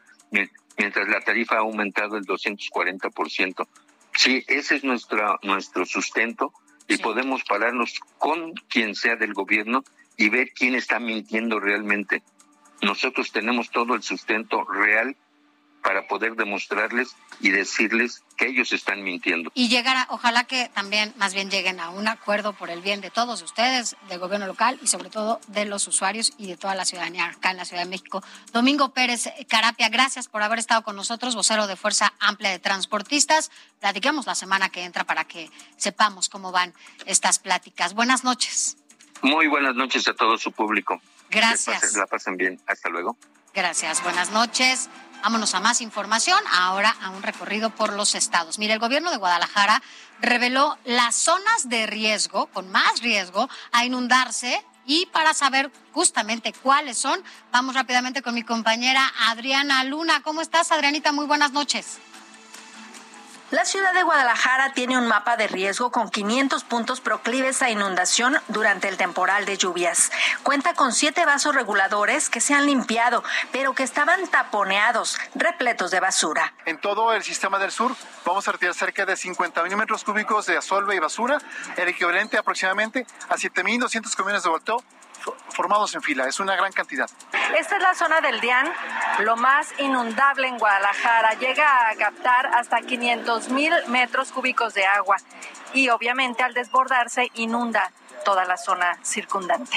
mientras la tarifa ha aumentado el 240%. Sí, ese es nuestra, nuestro sustento y podemos pararnos con quien sea del gobierno y ver quién está mintiendo realmente. Nosotros tenemos todo el sustento real para poder demostrarles y decirles que ellos están mintiendo. Y llegar a, ojalá que también más bien lleguen a un acuerdo por el bien de todos ustedes, del gobierno local y sobre todo de los usuarios y de toda la ciudadanía acá en la Ciudad de México. Domingo Pérez Carapia, gracias por haber estado con nosotros, vocero de Fuerza Amplia de Transportistas. Platiquemos la semana que entra para que sepamos cómo van estas pláticas. Buenas noches. Muy buenas noches a todo su público. Gracias. la pasen bien. Hasta luego. Gracias. Buenas noches. Vámonos a más información, ahora a un recorrido por los estados. Mire, el gobierno de Guadalajara reveló las zonas de riesgo, con más riesgo, a inundarse. Y para saber justamente cuáles son, vamos rápidamente con mi compañera Adriana Luna. ¿Cómo estás, Adrianita? Muy buenas noches. La ciudad de Guadalajara tiene un mapa de riesgo con 500 puntos proclives a inundación durante el temporal de lluvias. Cuenta con siete vasos reguladores que se han limpiado, pero que estaban taponeados, repletos de basura. En todo el sistema del sur vamos a retirar cerca de 50 milímetros cúbicos de asolve y basura, el equivalente aproximadamente a 7.200 camiones de volteo formados en fila. Es una gran cantidad. Esta es la zona del Dian, lo más inundable en Guadalajara. Llega a captar hasta 500 mil metros cúbicos de agua y obviamente al desbordarse inunda toda la zona circundante.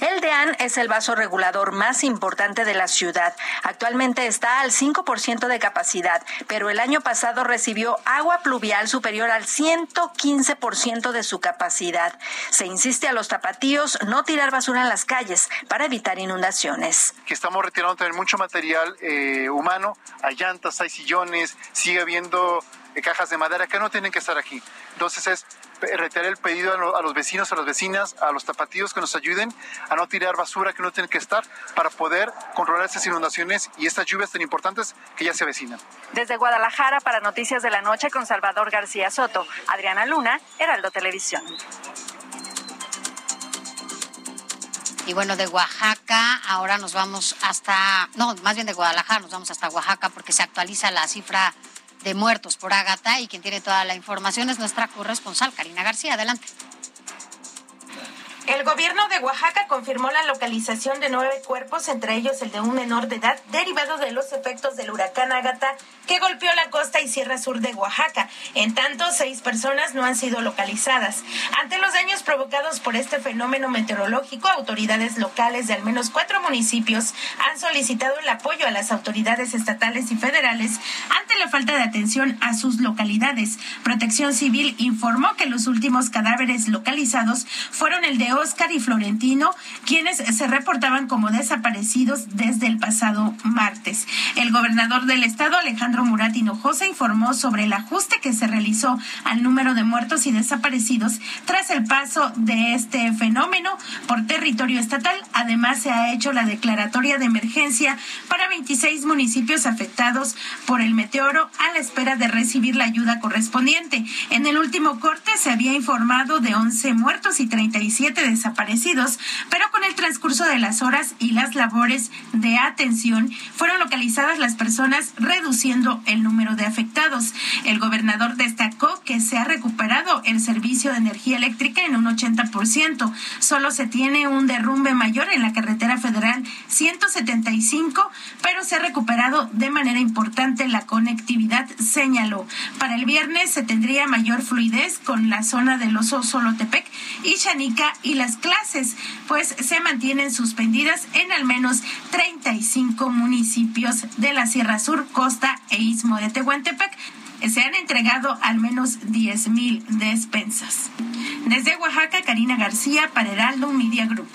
El DEAN es el vaso regulador más importante de la ciudad. Actualmente está al 5% de capacidad, pero el año pasado recibió agua pluvial superior al 115% de su capacidad. Se insiste a los tapatíos no tirar basura en las calles para evitar inundaciones. Que estamos retirando también mucho material eh, humano, hay llantas, hay sillones, sigue habiendo eh, cajas de madera que no tienen que estar aquí. Entonces es retirar el pedido a los vecinos, a las vecinas, a los tapatíos que nos ayuden a no tirar basura que no tienen que estar para poder controlar estas inundaciones y estas lluvias tan importantes que ya se avecinan. Desde Guadalajara para Noticias de la Noche con Salvador García Soto, Adriana Luna, Heraldo Televisión. Y bueno, de Oaxaca ahora nos vamos hasta, no, más bien de Guadalajara nos vamos hasta Oaxaca porque se actualiza la cifra de muertos por Ágata y quien tiene toda la información es nuestra corresponsal, Karina García. Adelante. El gobierno de Oaxaca confirmó la localización de nueve cuerpos, entre ellos el de un menor de edad, derivado de los efectos del huracán Ágata que golpeó la costa y sierra sur de Oaxaca. En tanto, seis personas no han sido localizadas. Ante los daños provocados por este fenómeno meteorológico, autoridades locales de al menos cuatro municipios han solicitado el apoyo a las autoridades estatales y federales ante la falta de atención a sus localidades. Protección Civil informó que los últimos cadáveres localizados fueron el de de Oscar y Florentino, quienes se reportaban como desaparecidos desde el pasado martes. El gobernador del estado, Alejandro Murat Hinojosa, informó sobre el ajuste que se realizó al número de muertos y desaparecidos tras el paso de este fenómeno por territorio estatal. Además, se ha hecho la declaratoria de emergencia para 26 municipios afectados por el meteoro a la espera de recibir la ayuda correspondiente. En el último corte se había informado de 11 muertos y 37 desaparecidos, pero con el transcurso de las horas y las labores de atención fueron localizadas las personas reduciendo el número de afectados. El gobernador destacó que se ha recuperado el servicio de energía eléctrica en un 80%. Solo se tiene un derrumbe mayor en la carretera federal 175, pero se ha recuperado de manera importante la conectividad, señaló. Para el viernes se tendría mayor fluidez con la zona del Oso Solotepec y Chanica y las clases, pues se mantienen suspendidas en al menos 35 municipios de la Sierra Sur, Costa e Istmo de Tehuantepec se han entregado al menos 10 mil despensas. Desde Oaxaca, Karina García para Heraldo Media Group.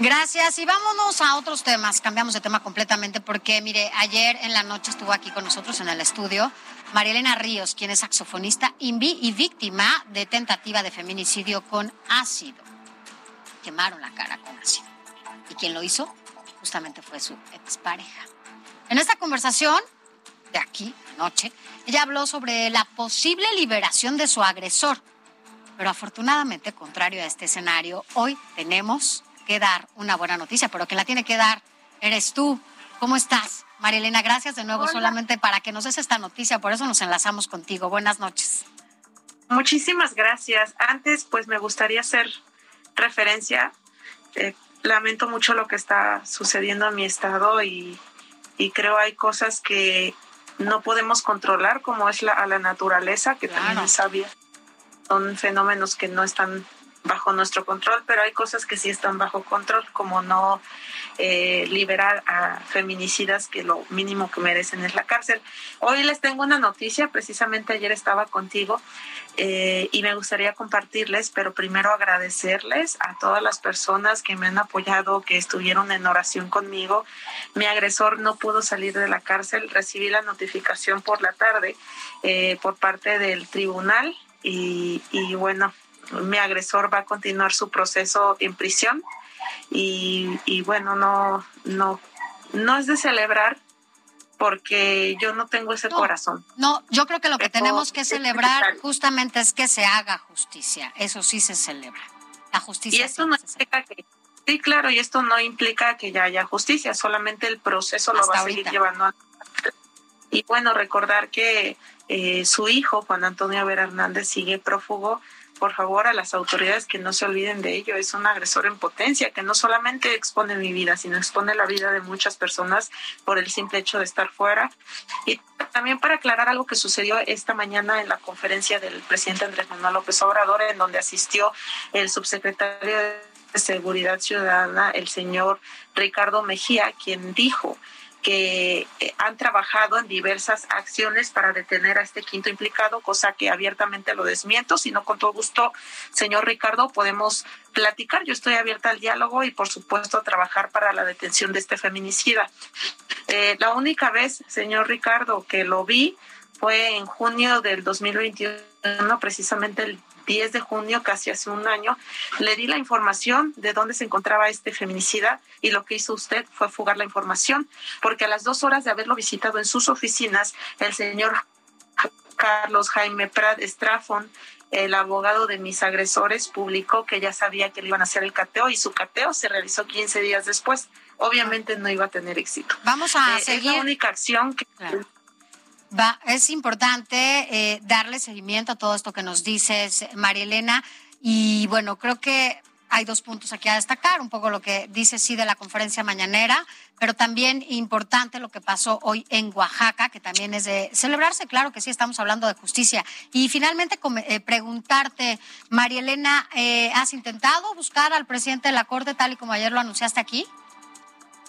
Gracias y vámonos a otros temas. Cambiamos de tema completamente porque, mire, ayer en la noche estuvo aquí con nosotros en el estudio Marielena Ríos, quien es saxofonista y víctima de tentativa de feminicidio con ácido. Quemaron la cara con ácido. Y quien lo hizo justamente fue su expareja. En esta conversación de aquí, anoche, ella habló sobre la posible liberación de su agresor. Pero afortunadamente, contrario a este escenario, hoy tenemos que dar una buena noticia, pero quien la tiene que dar eres tú. ¿Cómo estás? Marilena, gracias de nuevo solamente para que nos des esta noticia, por eso nos enlazamos contigo. Buenas noches. Muchísimas gracias. Antes, pues me gustaría hacer referencia. Eh, lamento mucho lo que está sucediendo en mi estado y, y, creo hay cosas que no podemos controlar, como es la, a la naturaleza, que también es sabia. Son fenómenos que no están bajo nuestro control, pero hay cosas que sí están bajo control, como no eh, liberar a feminicidas que lo mínimo que merecen es la cárcel. Hoy les tengo una noticia, precisamente ayer estaba contigo eh, y me gustaría compartirles, pero primero agradecerles a todas las personas que me han apoyado, que estuvieron en oración conmigo. Mi agresor no pudo salir de la cárcel, recibí la notificación por la tarde eh, por parte del tribunal y, y bueno, mi agresor va a continuar su proceso en prisión y, y bueno, no, no, no es de celebrar porque yo no tengo ese corazón. No, yo creo que lo que tenemos que celebrar justamente es que se haga justicia. Eso sí se celebra. La justicia. Y esto no implica que sí, claro, y esto no implica que ya haya justicia, solamente el proceso lo va a seguir llevando. A... Y bueno, recordar que eh, su hijo Juan Antonio Vera Hernández sigue prófugo por favor a las autoridades que no se olviden de ello. Es un agresor en potencia que no solamente expone mi vida, sino expone la vida de muchas personas por el simple hecho de estar fuera. Y también para aclarar algo que sucedió esta mañana en la conferencia del presidente Andrés Manuel López Obrador, en donde asistió el subsecretario de Seguridad Ciudadana, el señor Ricardo Mejía, quien dijo que eh, han trabajado en diversas acciones para detener a este quinto implicado, cosa que abiertamente lo desmiento, sino con todo gusto, señor Ricardo, podemos platicar. Yo estoy abierta al diálogo y, por supuesto, a trabajar para la detención de este feminicida. Eh, la única vez, señor Ricardo, que lo vi fue en junio del 2021, precisamente el 10 de junio, casi hace un año, le di la información de dónde se encontraba este feminicida y lo que hizo usted fue fugar la información, porque a las dos horas de haberlo visitado en sus oficinas, el señor Carlos Jaime Prat Estrafón, el abogado de mis agresores, publicó que ya sabía que le iban a hacer el cateo y su cateo se realizó 15 días después. Obviamente no iba a tener éxito. Vamos a seguir. Es la única acción que Va, es importante eh, darle seguimiento a todo esto que nos dices, María Elena. Y bueno, creo que hay dos puntos aquí a destacar, un poco lo que dice sí de la conferencia mañanera, pero también importante lo que pasó hoy en Oaxaca, que también es de celebrarse, claro que sí, estamos hablando de justicia. Y finalmente eh, preguntarte, María Elena, eh, ¿has intentado buscar al presidente de la Corte tal y como ayer lo anunciaste aquí?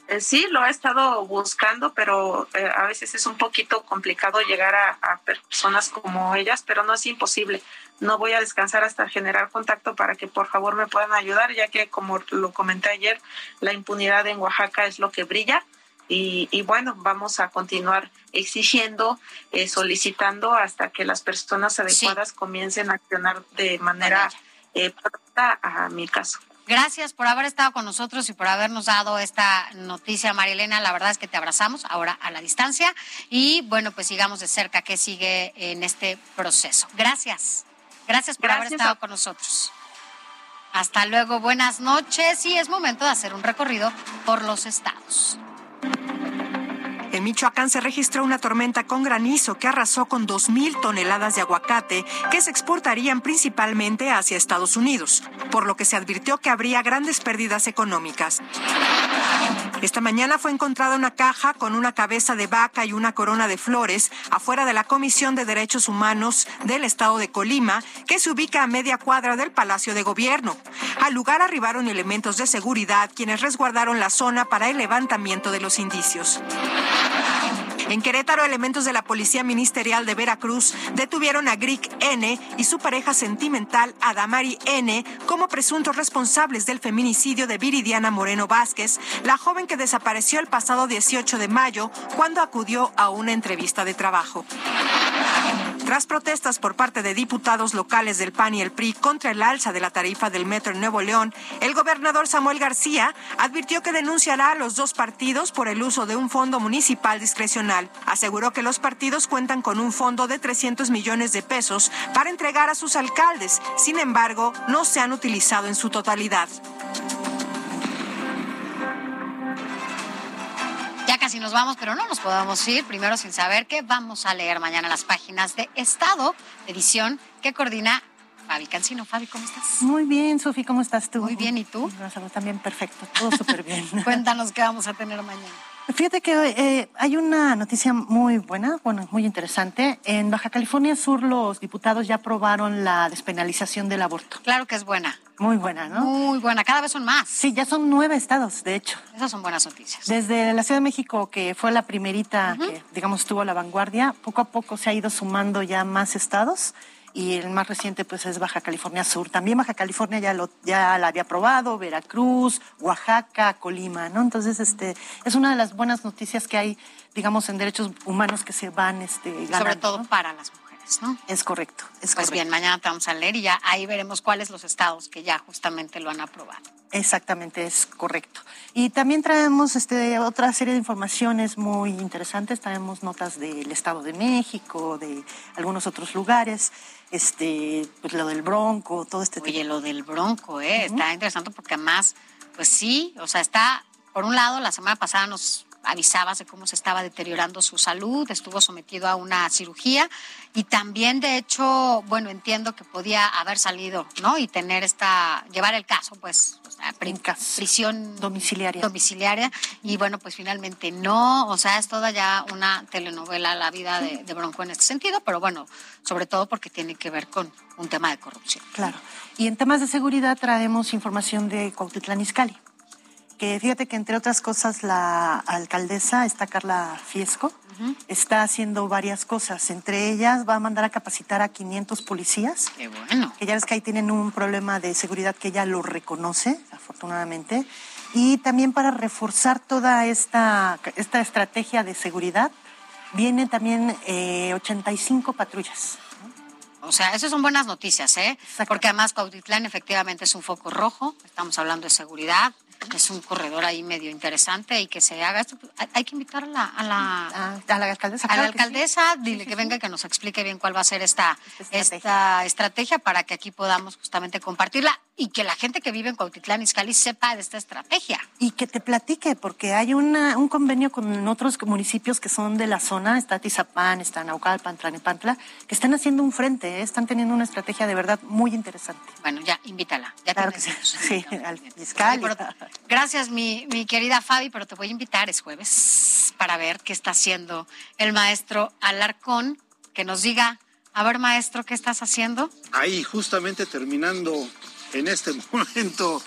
Eh, sí, lo he estado buscando, pero eh, a veces es un poquito complicado llegar a, personas como ellas, pero no es imposible. No voy a descansar hasta generar contacto para que por favor me puedan ayudar, ya que como lo comenté ayer, la impunidad en Oaxaca es lo que brilla. Y, bueno, vamos a continuar exigiendo, eh, solicitando hasta que las personas adecuadas comiencen a accionar de manera pronta a mi caso. Gracias por haber estado con nosotros y por habernos dado esta noticia, Marielena. La verdad es que te abrazamos ahora a la distancia y bueno, pues sigamos de cerca qué sigue en este proceso. Gracias. Gracias por haber estado con nosotros. Hasta luego, buenas noches y es momento de hacer un recorrido por los estados. En Michoacán se registró una tormenta con granizo que arrasó con 2.000 toneladas de aguacate que se exportarían principalmente hacia Estados Unidos, por lo que se advirtió que habría grandes pérdidas económicas. Esta mañana fue encontrada una caja con una cabeza de vaca y una corona de flores afuera de la Comisión de Derechos Humanos del Estado de Colima, que se ubica a media cuadra del Palacio de Gobierno. Al lugar arribaron elementos de seguridad quienes resguardaron la zona para el levantamiento de los indicios. En Querétaro, elementos de la Policía Ministerial de Veracruz detuvieron a Grick N y su pareja sentimental Adamari N como presuntos responsables del feminicidio de Viridiana Moreno Vázquez, la joven que desapareció el pasado 18 de mayo cuando acudió a una entrevista de trabajo. Tras protestas por parte de diputados locales del PAN y el PRI contra el alza de la tarifa del metro en Nuevo León, el gobernador Samuel García advirtió que denunciará a los dos partidos por el uso de un fondo municipal discrecional. Aseguró que los partidos cuentan con un fondo de 300 millones de pesos para entregar a sus alcaldes. Sin embargo, no se han utilizado en su totalidad. Nos vamos, pero no nos podemos ir primero sin saber que vamos a leer mañana las páginas de Estado, edición que coordina Fabi Cancino. Fabi, ¿cómo estás? Muy bien, Sofi, ¿cómo estás tú? Muy bien, ¿y tú? también perfecto, todo súper bien. Cuéntanos qué vamos a tener mañana. Fíjate que eh, hay una noticia muy buena, bueno, muy interesante. En Baja California Sur los diputados ya aprobaron la despenalización del aborto. Claro que es buena. Muy buena, ¿no? Muy buena, cada vez son más. Sí, ya son nueve estados, de hecho. Esas son buenas noticias. Desde la Ciudad de México, que fue la primerita que, digamos, estuvo a la vanguardia, poco a poco se ha ido sumando ya más estados y el más reciente pues es Baja California Sur. También Baja California ya lo ya la había aprobado, Veracruz, Oaxaca, Colima, ¿no? Entonces este es una de las buenas noticias que hay, digamos, en derechos humanos que se van este ganando, sobre todo para las mujeres, ¿no? Es correcto, es pues bien, mañana te vamos a leer y ya ahí veremos cuáles los estados que ya justamente lo han aprobado. Exactamente, es correcto. Y también traemos este, otra serie de informaciones muy interesantes. Traemos notas del Estado de México, de algunos otros lugares este, pues lo del bronco, todo este Oye, lo del bronco, ¿eh? Está interesante porque además, pues sí, o sea, está, por un lado, la semana pasada nos avisabas de cómo se estaba deteriorando su salud, estuvo sometido a una cirugía y también de hecho, bueno, entiendo que podía haber salido, ¿no? Y tener esta, llevar el caso, pues, o sea, prisión domiciliaria. domiciliaria y bueno, pues finalmente no, o sea, es toda ya una telenovela la vida de, de Bronco en este sentido, pero bueno, sobre todo porque tiene que ver con un tema de corrupción. Claro. Y en temas de seguridad traemos información de Cuautitlán Izcalli que fíjate que entre otras cosas la alcaldesa, está Carla Fiesco, está haciendo varias cosas. Entre ellas va a mandar a capacitar a 500 policías. Qué bueno. Que ya ves que ahí tienen un problema de seguridad que ella lo reconoce, afortunadamente. Y también para reforzar toda esta, esta estrategia de seguridad, vienen también 85 eh, patrullas. O sea, esas son buenas noticias, ¿eh? Porque además Cuautitlán efectivamente es un foco rojo, estamos hablando de seguridad, es un corredor ahí medio interesante y que se haga esto. Hay que invitar a la, a la, ah, a, la alcaldesa. A la alcaldesa, dile que venga y que nos explique bien cuál va a ser esta, esta estrategia. para que aquí podamos justamente compartirla y que la gente que vive en Cuautitlán Izcalli sepa de esta estrategia. Y que te platique, porque hay una, un convenio con otros municipios que son de la zona, está Tizapán, está Naucalpan, Tlanepantla, que están haciendo un frente, ¿eh? están teniendo una estrategia de verdad muy interesante. Bueno, ya, invítala. Ya claro que sí, sí, al fiscal. Gracias, mi, mi querida Fabi, pero te voy a invitar, es jueves, para ver qué está haciendo el maestro Alarcón, que nos diga, a ver, maestro, ¿qué estás haciendo? Ahí, justamente terminando en este momento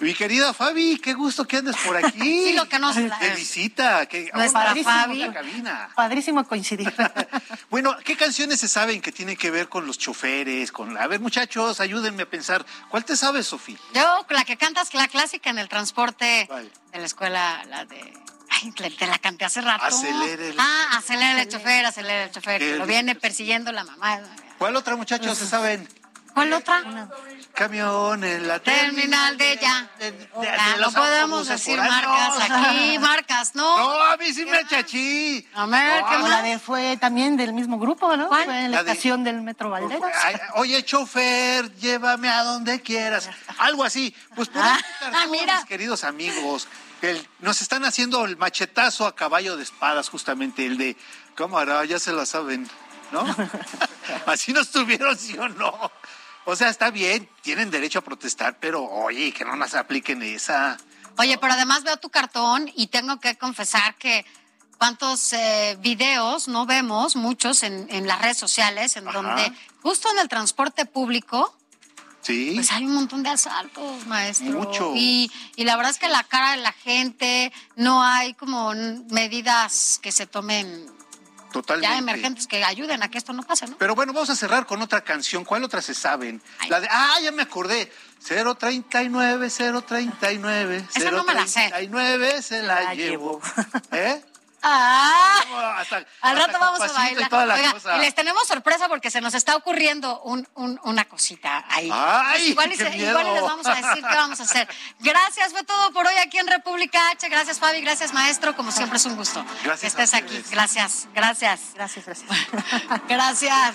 Mi querida Fabi, qué gusto que andes por aquí. Sí, lo que nos- De visita. Que, Nuestra Padrísimo, Fabi. la cabina. Padrísimo coincidir. Bueno, ¿qué canciones se saben que tienen que ver con los choferes? Con... A ver, muchachos, ayúdenme a pensar. ¿Cuál te sabes, Sofía? Yo, la que cantas, la clásica en el transporte de la escuela, la de... Ay, te la canté hace rato. Acelere el- Ah, acelera el chofer, acelera el chofer. El- Lo viene persiguiendo la mamá. ¿Cuál otra, muchachos, se saben? ¿Cuál otra? Camión en la Terminal de ya. Ya, no podemos decir marcas No. aquí, marcas, ¿no? No, a mí sí me chachí. A ver, ¿qué más? la de fue también del mismo grupo, ¿no? ¿Cuál? Fue en La la de- estación del Metro Valderas. Oye, chofer, llévame a donde quieras. Algo así. Pues por ahí están todos mira. mis queridos amigos. El- nos están haciendo el machetazo a caballo de espadas, justamente el de cámara, ya se la saben, ¿no? así nos tuvieron, sí o no. O sea, está bien, tienen derecho a protestar, pero oye, que no nos apliquen esa. Oye, pero además veo tu cartón y tengo que confesar que cuántos eh, videos no vemos, muchos en, en las redes sociales, en donde justo en el transporte público, Sí. pues hay un montón de asaltos, maestro. Mucho. Y, y la verdad es que la cara de la gente, no hay como medidas que se tomen Totalmente. ya emergentes que ayuden a que esto no pase, ¿no? Pero bueno, vamos a cerrar con otra canción. ¿Cuál otra se saben? La de, ah, ya me acordé. 039, 039. Esa no me la sé. 039 se la, llevo. ¿Eh? ¡Ah! Hasta, Al rato vamos a y bailar. toda la Oiga, cosa. y les tenemos sorpresa porque se nos está ocurriendo un- un- una cosita ahí. ¡Ay, igual, y qué se- miedo! igual y les vamos a decir qué vamos a hacer. Gracias, fue todo por hoy aquí en República H. Gracias, Fabi. Gracias, maestro. Como siempre es un gusto Gracias que estés aquí. Gracias, gracias. Gracias, gracias. Gracias.